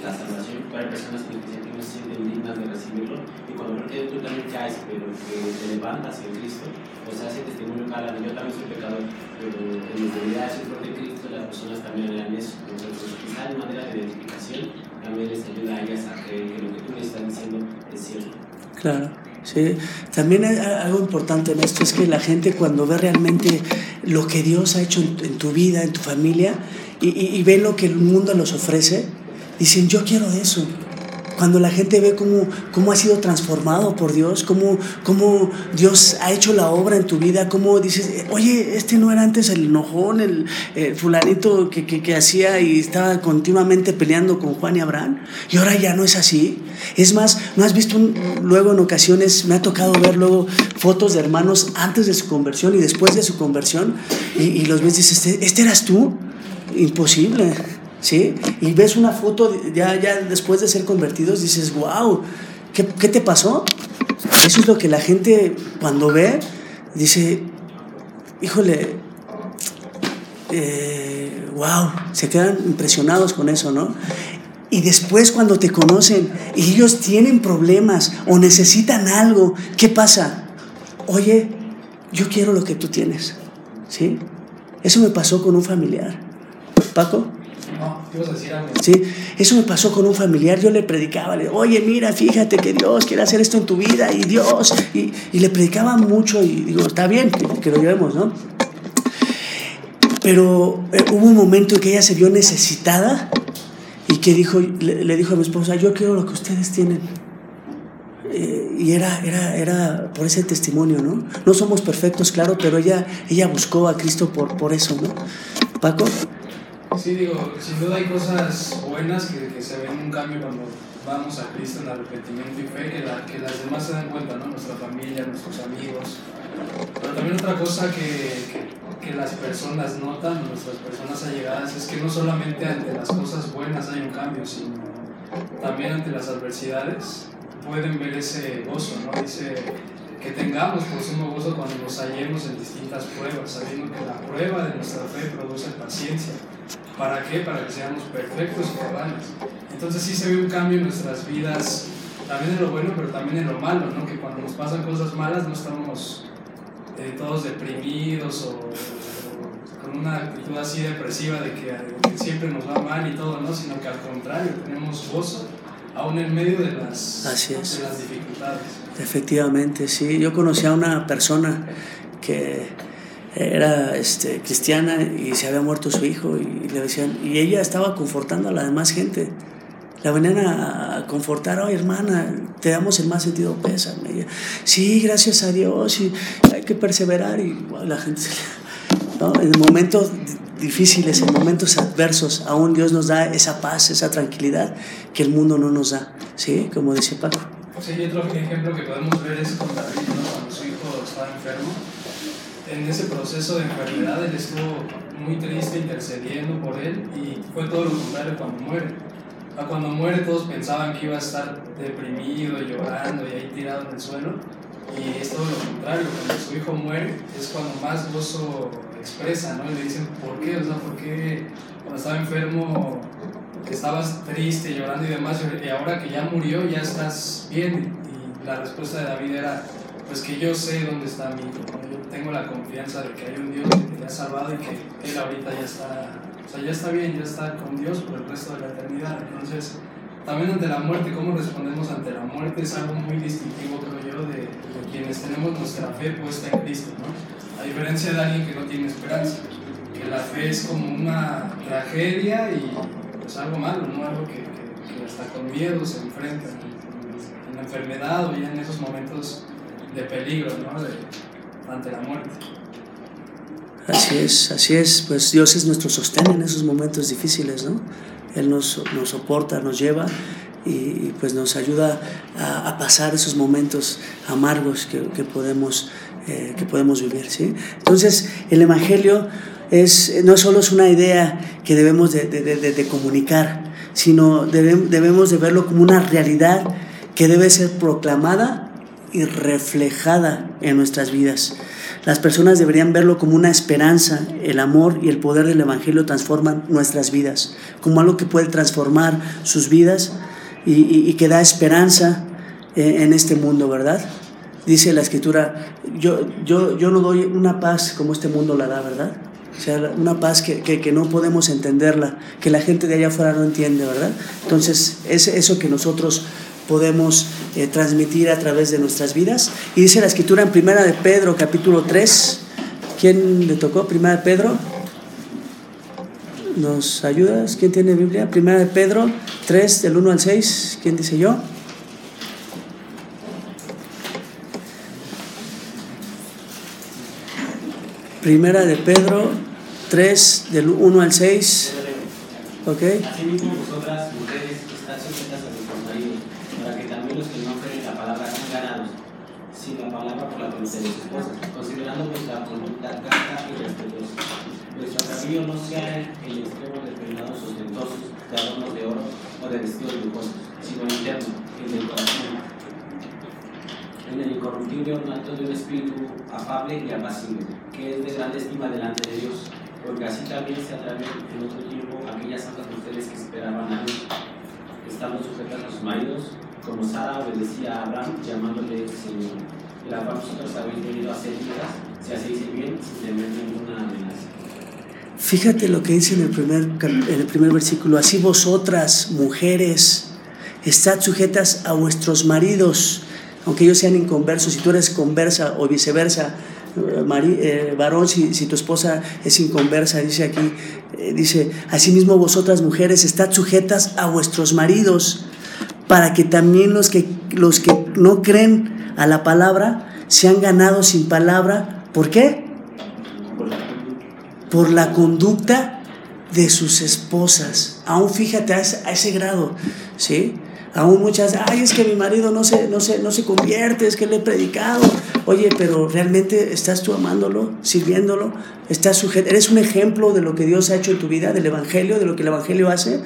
la salvación, pero hay personas que no se sienten dignas de recibirlo, y cuando ven que tú también caes, pero que te levantas en Cristo, o sea, ese testimonio cala, yo también soy pecador, pero en mi realidad soy de Cristo, las personas también eran eso. Entonces, quizá de manera de identificación también les ayuda a ellas a creer que lo que tú me estás diciendo es cierto. Claro. Sí, también algo importante en esto es que la gente cuando ve realmente lo que Dios ha hecho en, tu vida, en tu familia, y, y, ven lo que el mundo los ofrece, dicen, yo quiero eso. Cuando la gente ve cómo, cómo ha sido transformado por Dios, cómo, cómo Dios ha hecho la obra en tu vida, cómo dices, oye, este no era antes el enojón, el, fulanito que, que, que, hacía y estaba continuamente peleando con Juan y Abraham, y ahora ya no es así. Es más, ¿no has visto luego en ocasiones, me ha tocado ver luego fotos de hermanos antes de su conversión y después de su conversión, y, y los ves y dices, ¿este, ¿este eras tú? Imposible. ¿Sí? Y ves una foto ya, ya después de ser convertidos, dices, wow, ¿qué, ¿qué, te pasó? Eso es lo que la gente cuando ve, dice, híjole, eh, wow, se quedan impresionados con eso, ¿no? Y después cuando te conocen y ellos tienen problemas o necesitan algo, ¿qué pasa? Oye, yo quiero lo que tú tienes, ¿sí? Eso me pasó con un familiar. Paco. No, decir algo. Sí, eso me pasó con un familiar. Yo le predicaba, le, oye, mira, fíjate que Dios quiere hacer esto en tu vida y Dios. Y, y le predicaba mucho y digo, está bien que lo llevemos, ¿no? Pero eh, hubo un momento en que ella se vio necesitada y que dijo, le, le dijo a mi esposa, yo quiero lo que ustedes tienen. Eh, y era, era, era por ese testimonio, ¿no? No somos perfectos, claro, pero ella, ella buscó a Cristo por, por eso, ¿no? Paco. Sí, digo, sin duda hay cosas buenas que, que, se ven un cambio cuando vamos a Cristo en arrepentimiento y fe, que, la, que las demás se dan cuenta, ¿no? Nuestra familia, nuestros amigos. Pero también otra cosa que, que, las personas notan, nuestras personas allegadas, es que no solamente ante las cosas buenas hay un cambio, sino también ante las adversidades pueden ver ese gozo, ¿no? Dice que tengamos por sumo gozo cuando nos hallemos en distintas pruebas, sabiendo que la prueba de nuestra fe produce paciencia. ¿Para qué? Para que seamos perfectos y cabales. Entonces sí se ve un cambio en nuestras vidas, también en lo bueno, pero también en lo malo, ¿no? Que cuando nos pasan cosas malas no estamos eh, todos deprimidos o, o, con una actitud así depresiva de que, que, siempre nos va mal y todo, ¿no? Sino que al contrario, tenemos gozo, aún en medio de las, de las dificultades. Efectivamente, sí. Yo conocí a una persona que era este, cristiana y se había muerto su hijo y le decían, y ella estaba confortando a la demás gente. La venían a confortar, oh hermana, te damos el más sentido pésame. Ella, sí, gracias a Dios, y hay que perseverar. Y la gente, ¿no? en momentos difíciles, en momentos adversos, aún Dios nos da esa paz, esa tranquilidad que el mundo no nos da, ¿sí? Como dice Paco. Sí, y otro ejemplo que podemos ver es con David, ¿no? cuando su hijo estaba enfermo en ese proceso de enfermedad él estuvo muy triste intercediendo por él y fue todo lo contrario cuando muere. Cuando muere todos pensaban que iba a estar deprimido, llorando y ahí tirado en el suelo y es todo lo contrario. Cuando su hijo muere es cuando más gozo expresa, ¿no? Y le dicen, ¿por qué? O sea, ¿por qué cuando estaba enfermo estabas triste, llorando y demás y ahora que ya murió ya estás bien? Y la respuesta de David era, pues que yo sé dónde está mi hijo, yo tengo la confianza de que hay un Dios que te ha salvado y que Él ahorita ya está, o sea, ya está bien, ya está con Dios por el resto de la eternidad. Entonces, también ante la muerte, cómo respondemos ante la muerte es algo muy distintivo, creo yo, de, de quienes tenemos nuestra fe puesta en Cristo, ¿no? A diferencia de alguien que no tiene esperanza, que la fe es como una tragedia y pues algo malo, ¿no? Algo que, que, que hasta con miedo se enfrenta en, en la enfermedad o ya en esos momentos de peligro, ¿no? De, ante la muerte. Así es, así es, pues Dios es nuestro sostén en esos momentos difíciles, ¿no? Él nos, nos soporta, nos lleva y pues nos ayuda a, pasar esos momentos amargos que, podemos, eh, que podemos vivir. ¿sí? Entonces el Evangelio es, no solo es una idea que debemos de, comunicar, sino debemos de verlo como una realidad que debe ser proclamada y reflejada en nuestras vidas. Las personas deberían verlo como una esperanza. El amor y el poder del Evangelio transforman nuestras vidas, como algo que puede transformar sus vidas y, que da esperanza eh, en este mundo, ¿verdad? Dice la escritura, yo, no doy una paz como este mundo la da, ¿verdad? O sea, una paz que, que, no podemos entenderla, que la gente de allá afuera no entiende, ¿verdad? Entonces, es eso que nosotros podemos eh, transmitir a través de nuestras vidas. Y dice la escritura en Primera de Pedro, capítulo 3. ¿Quién le tocó? Primera de Pedro. ¿Nos ayudas? ¿Quién tiene Biblia? Primera de Pedro 3, del 1 al 6. ¿Quién dice yo? Primera de Pedro 3, del 1 al 6. ¿Ok? Asimismo, vosotras, mujeres, estad sujetas a vuestros maridos, para que también los que no creen la palabra sean ganados, sin la palabra por la que de sus esposas, considerando vuestra conducta casta y respetuosa nuestro atavío no sea el extremo de peinados ostentosos, de adornos de oro o de vestidos lujosos, sino interno, el del corazón, en el incorruptible ornato de un espíritu afable y apacible, que es de gran estima delante de Dios, porque así también se atraen en otro tiempo aquellas santas mujeres que esperaban a Dios, estando sujetas a sus maridos, como Sara obedecía a Abraham, llamándole Señor, la cual vosotros habéis venido a ser si hacéis el bien, sin temer ninguna amenaza. Fíjate lo que dice en el primer, en el primer versículo. Así vosotras, mujeres, estad sujetas a vuestros maridos, aunque ellos sean inconversos, si tú eres conversa o viceversa, eh, eh, varón, si, tu esposa es inconversa, dice aquí, eh, dice, asimismo vosotras mujeres, estad sujetas a vuestros maridos, para que también los que, los que no creen a la palabra sean ganados sin palabra. ¿Por qué? por la conducta de sus esposas. Aún fíjate a ese, grado, ¿sí? Aún muchas, ay, es que mi marido no se, no, se, no se convierte, es que le he predicado. Oye, pero realmente estás tú amándolo, sirviéndolo, estás sujeto, eres un ejemplo de lo que Dios ha hecho en tu vida, del Evangelio, de lo que el Evangelio hace.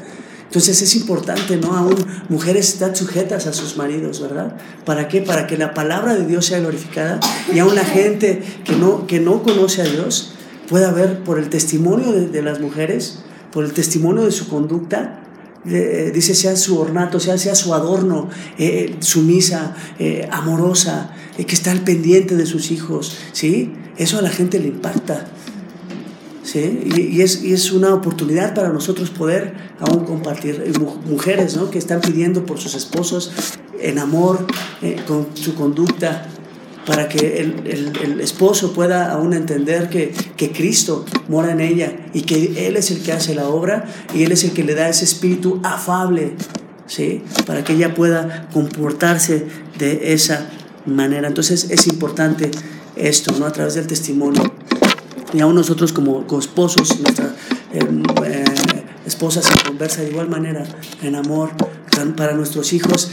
Entonces es importante, ¿no? Aún mujeres están sujetas a sus maridos, ¿verdad? ¿Para qué? Para que la palabra de Dios sea glorificada y aún la gente que no, que no conoce a Dios pueda ver por el testimonio de, las mujeres, por el testimonio de su conducta, dice sea su ornato, sea, sea su adorno, eh, sumisa, eh, amorosa, eh, que está al pendiente de sus hijos, ¿sí? Eso a la gente le impacta. ¿Sí? Y, es, y, es, una oportunidad para nosotros poder aún compartir. Mujeres ¿no? que están pidiendo por sus esposos en amor, con su conducta, para que el, esposo pueda aún entender que, Cristo mora en ella y que Él es el que hace la obra y Él es el que le da ese espíritu afable, ¿sí? Para que ella pueda comportarse de esa manera. Entonces es importante esto, ¿no? A través del testimonio. Y aún nosotros como, esposos, nuestra em, eh, esposa se conversa de igual manera en amor para nuestros hijos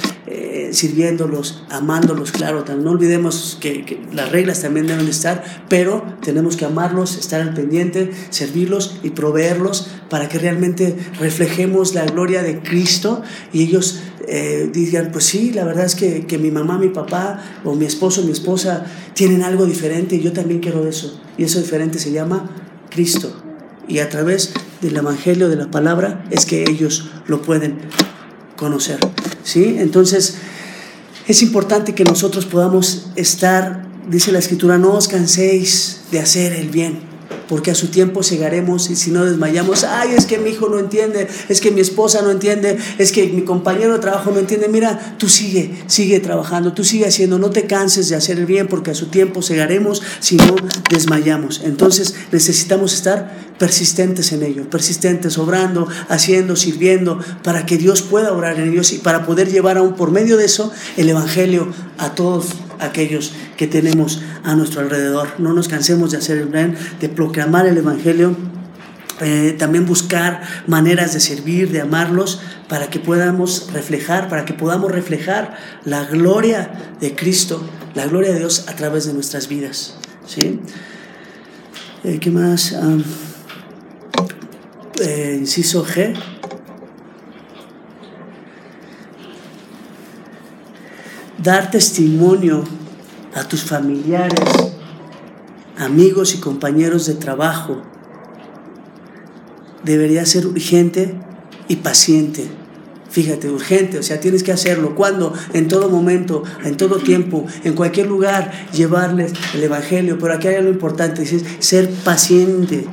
sirviéndolos, amándolos, claro, no olvidemos que, las reglas también deben estar, pero tenemos que amarlos, estar al pendiente, servirlos y proveerlos para que realmente reflejemos la gloria de Cristo y ellos eh, digan, pues sí, la verdad es que, que, mi mamá, mi papá o mi esposo, mi esposa tienen algo diferente y yo también quiero eso. Y eso diferente se llama Cristo. Y a través del Evangelio, de la palabra, es que ellos lo pueden conocer. ¿Sí? Entonces, es importante que nosotros podamos estar, dice la escritura, no os canséis de hacer el bien, porque a su tiempo llegaremos y si no desmayamos, ay, es que mi hijo no entiende, es que mi esposa no entiende, es que mi compañero de trabajo no entiende. Mira, tú sigue, sigue trabajando, tú sigue haciendo, no te canses de hacer el bien, porque a su tiempo llegaremos si no desmayamos. Entonces necesitamos estar persistentes en ello, persistentes, obrando, haciendo, sirviendo, para que Dios pueda obrar en ellos y para poder llevar aún por medio de eso el Evangelio a todos aquellos que tenemos a nuestro alrededor. No nos cansemos de hacer el bien, de proclamar el Evangelio eh, también buscar maneras de servir, de amarlos, para que podamos reflejar, para que podamos reflejar la gloria de Cristo, la gloria de Dios a través de nuestras vidas. ¿sí? Eh, ¿Qué más? Eh, inciso G. Dar testimonio a tus familiares, amigos y compañeros de trabajo debería ser urgente y paciente. Fíjate, urgente, o sea, tienes que hacerlo. ¿Cuándo? En todo momento, en todo tiempo, en cualquier lugar, llevarles el Evangelio. Pero aquí hay algo importante, es ser paciente.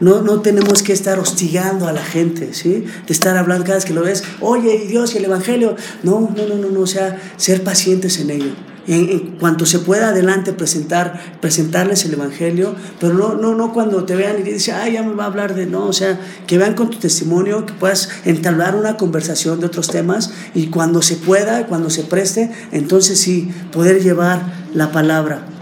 No, no tenemos que estar hostigando a la gente, ¿sí? De estar hablando cada vez que lo ves, oye, Dios y el Evangelio. No, no, no, no, no, o sea, ser pacientes en ello en, cuanto se pueda adelante presentar, presentarles el Evangelio, pero no, no, no cuando te vean y dicen, ay, ya me va a hablar de, no, o sea, que vean con tu testimonio, que puedas entablar una conversación de otros temas y cuando se pueda, cuando se preste, entonces sí, poder llevar la palabra.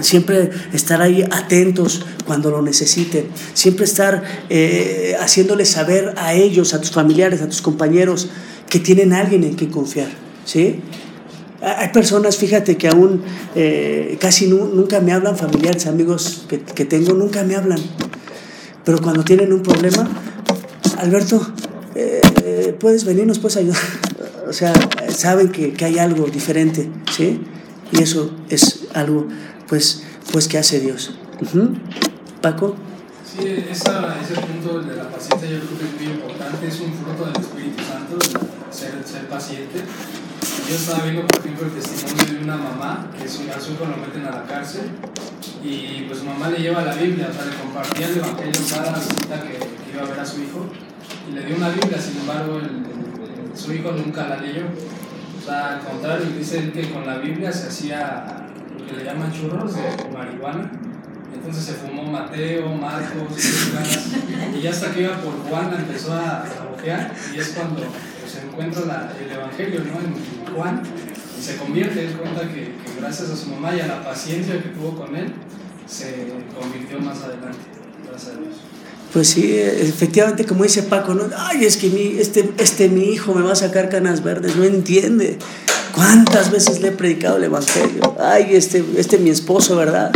Siempre estar ahí atentos cuando lo necesiten. Siempre estar eh, haciéndoles saber a ellos, a tus familiares, a tus compañeros, que tienen alguien en quien confiar. ¿sí? Hay personas, fíjate, que aún eh, casi nunca me hablan, familiares, amigos que, que, tengo, nunca me hablan. Pero cuando tienen un problema, Alberto, eh, puedes venir, nos puedes ayudar. O sea, saben que, que, hay algo diferente, ¿sí? Y eso es algo, pues, pues que hace Dios. Paco. Sí, esa, ese punto de la paciencia yo creo que es muy importante, es un fruto del Espíritu Santo, ser, ser paciente yo estaba viendo, por ejemplo, el testimonio de una mamá que su, a su hijo lo meten a la cárcel y pues su mamá le lleva la Biblia, o sea, le compartía el Evangelio cada visita que, que, iba a ver a su hijo y le dio una Biblia, sin embargo, el, su hijo nunca la leyó. O sea, al contrario, dice él que con la Biblia se hacía que le llaman churros de marihuana. Entonces se fumó Mateo, Marcos, y ya hasta que iba por Juan empezó a, a y es cuando se encuentra el Evangelio ¿no? en Juan y se convierte, en cuenta que, gracias a su mamá y a la paciencia que tuvo con él, se convirtió más adelante, gracias a Dios. Pues sí, efectivamente, como dice Paco, ¿no? ay, es que mi, este, este mi hijo me va a sacar canas verdes, no entiende. ¿Cuántas veces le he predicado el Evangelio? Ay, este, este mi esposo, ¿verdad?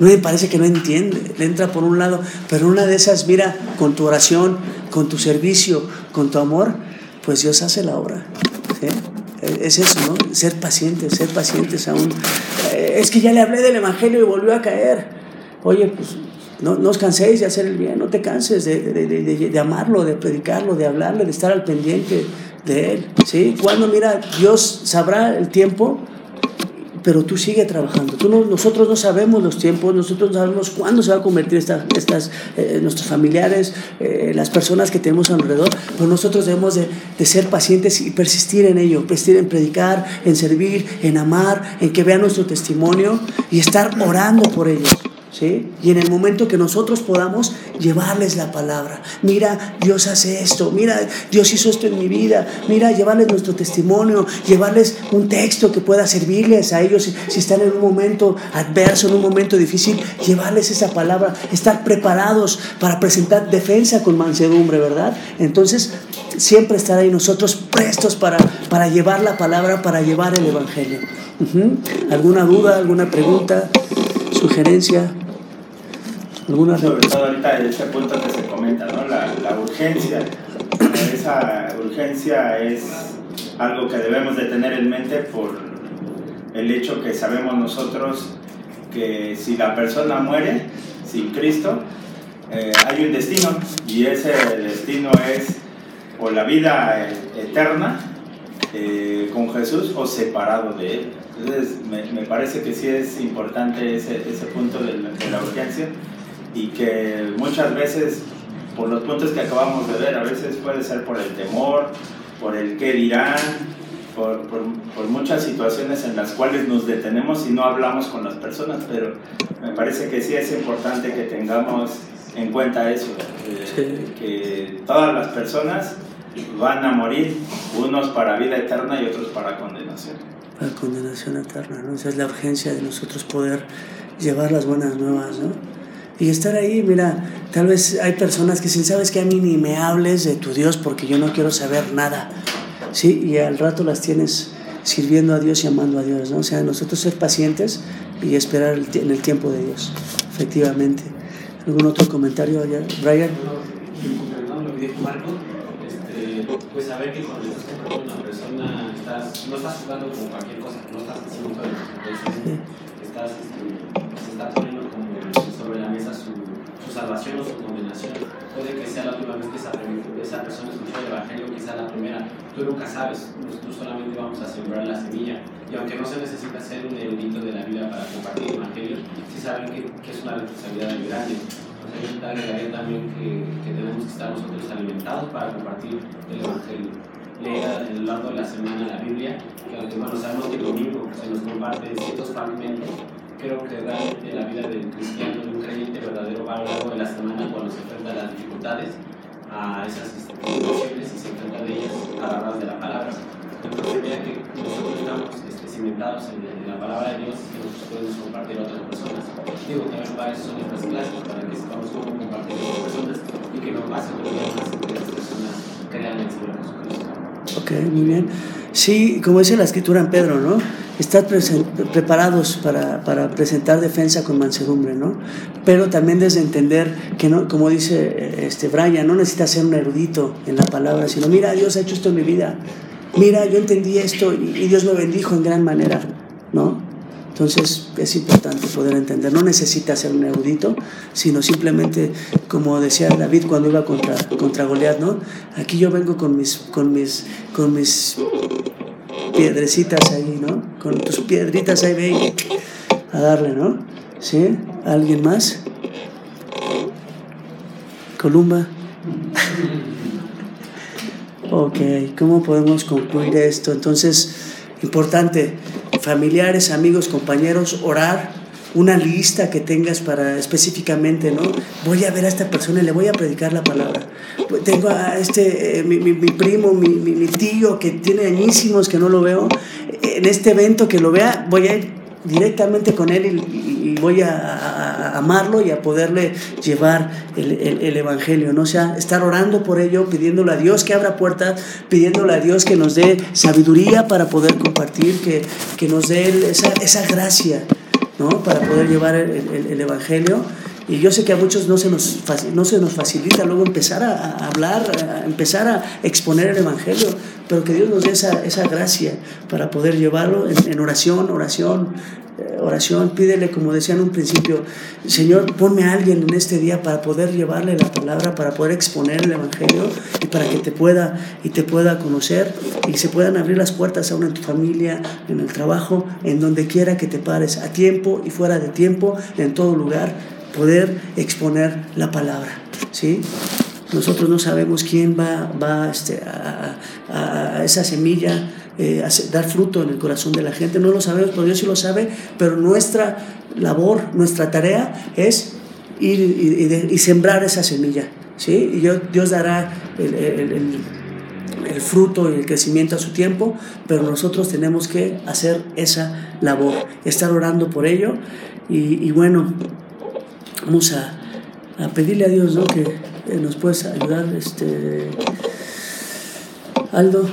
No me parece que no entiende, le entra por un lado, pero una de esas, mira, con tu oración, con tu servicio, con tu amor, pues Dios hace la obra. Es eso, ¿no? Ser pacientes, ser pacientes aún. Eh, es que ya le hablé del Evangelio y volvió a caer. Oye, pues no, no os canséis de hacer el bien, no te canses de, de, de, de, amarlo, de predicarlo, de hablarle, de estar al pendiente él. ¿sí? Cuando, mira, Dios sabrá el tiempo pero tú sigue trabajando. Tú no, nosotros no sabemos los tiempos, nosotros no sabemos cuándo se va a convertir estas, eh, nuestros familiares, eh, las personas que tenemos alrededor, pero nosotros debemos de, de, ser pacientes y persistir en ello, persistir en predicar, en servir, en amar, en que vean nuestro testimonio y estar orando por ellos. Y en el momento que nosotros podamos llevarles la palabra, mira, Dios hace esto, mira, Dios hizo esto en mi vida, mira, llevarles nuestro testimonio, llevarles un texto que pueda servirles a ellos. Si, están en un momento adverso, en un momento difícil, llevarles esa palabra, estar preparados para presentar defensa con mansedumbre, ¿verdad? Entonces, siempre estar ahí nosotros prestos para, para llevar la palabra, para llevar el Evangelio. ¿Alguna duda, alguna pregunta, sugerencia? Sobre todo ahorita en este punto que se comenta, ¿no? la, urgencia. Esa urgencia es algo que debemos de tener en mente por el hecho que sabemos nosotros que si la persona muere sin Cristo, eh, hay un destino y ese destino es o la vida eterna eh, con Jesús o separado de Él. Entonces me, me, parece que sí es importante ese, ese punto de la, de la urgencia y que muchas veces, por los puntos que acabamos de ver, a veces puede ser por el temor, por el qué dirán, por, por, por, muchas situaciones en las cuales nos detenemos y no hablamos con las personas, pero me parece que sí es importante que tengamos en cuenta eso, eh, que todas las personas van a morir, unos para vida eterna y otros para condenación. Para condenación eterna, ¿no? Esa es la urgencia de nosotros poder llevar las buenas nuevas, ¿no? Y estar ahí, mira, tal vez hay personas que dicen, sabes que a mí ni me hables de tu Dios porque yo no quiero saber nada. ¿Sí? Y al rato las tienes sirviendo a Dios y amando a Dios, ¿no? O sea, nosotros ser pacientes y esperar en el tiempo de Dios, efectivamente. ¿Algún otro comentario allá? Brian? Pues saber que cuando estás con una persona estás, no estás jugando como cualquier cosa, no estás haciendo todo el estás, este, está poniendo sobre la mesa su, salvación o su condenación. Puede que sea la última vez que esa, esa persona escuchó el Evangelio, quizá la primera, tú nunca sabes, nosotros solamente vamos a sembrar la semilla. Y aunque no se necesita ser un erudito de la vida para compartir el Evangelio, sí saben que, que es una responsabilidad muy grande yo agregaría también que, que, tenemos que estar nosotros alimentados para compartir el Evangelio. Leer a lo largo de la semana la Biblia, que aunque bueno, sabemos que el domingo se nos comparte ciertos fragmentos, creo que realmente la vida del cristiano, de un creyente verdadero, va a lo largo de la semana cuando se enfrenta a las dificultades, a esas situaciones y se enfrenta de ellas a hora de la palabra. Ya que nosotros estamos este, cimentados en, en, la palabra de Dios, que nosotros podemos compartir a otras personas. Digo, también para eso son nuestras clases, para que sepamos cómo compartir a otras personas y que no pase problemas que las personas crean en el Señor Jesucristo. Ok, muy bien. Sí, como dice la escritura en Pedro, ¿no? Estar preparados para, para, presentar defensa con mansedumbre, ¿no? Pero también desde entender que, no, como dice este Brian, no necesitas ser un erudito en la palabra, sino mira, Dios ha hecho esto en mi vida mira, yo entendí esto y, Dios me bendijo en gran manera, ¿no? Entonces es importante poder entender, no necesita ser un erudito, sino simplemente, como decía David cuando iba contra, contra Goliat, ¿no? Aquí yo vengo con mis, con mis, con mis piedrecitas ahí, ¿no? Con tus piedritas ahí, ve a darle, ¿no? ¿Sí? ¿Alguien más? Columba. Ok, ¿cómo podemos concluir esto? Entonces, importante, familiares, amigos, compañeros, orar, una lista que tengas para específicamente, ¿no? Voy a ver a esta persona y le voy a predicar la palabra. Tengo a este, eh, mi, mi, mi, primo, mi, mi, tío que tiene añísimos que no lo veo. En este evento que lo vea, voy a ir directamente con él y, voy a, amarlo y a poderle llevar el, Evangelio, ¿no? O sea, estar orando por ello, pidiéndole a Dios que abra puertas, pidiéndole a Dios que nos dé sabiduría para poder compartir, que, que nos dé esa, esa, gracia, ¿no? Para poder llevar el, Evangelio. Y yo sé que a muchos no se nos, no se nos facilita luego empezar a, hablar, a empezar a exponer el Evangelio, pero que Dios nos dé esa, esa gracia para poder llevarlo en, en oración, oración, eh, oración, pídele, como decía en un principio, Señor, ponme a alguien en este día para poder llevarle la palabra, para poder exponer el Evangelio y para que te pueda y te pueda conocer y se puedan abrir las puertas aún en tu familia, en el trabajo, en donde quiera que te pares, a tiempo y fuera de tiempo, en todo lugar, poder exponer la palabra. ¿sí? Nosotros no sabemos quién va, va este, a, a esa semilla eh, dar fruto en el corazón de la gente. No lo sabemos, pero Dios sí lo sabe, pero nuestra labor, nuestra tarea es ir y, sembrar esa semilla. ¿sí? Y Dios dará el, fruto y el crecimiento a su tiempo, pero nosotros tenemos que hacer esa labor, estar orando por ello. Y bueno, vamos a, a, pedirle a Dios ¿no? que nos pueda ayudar. Este, Aldo.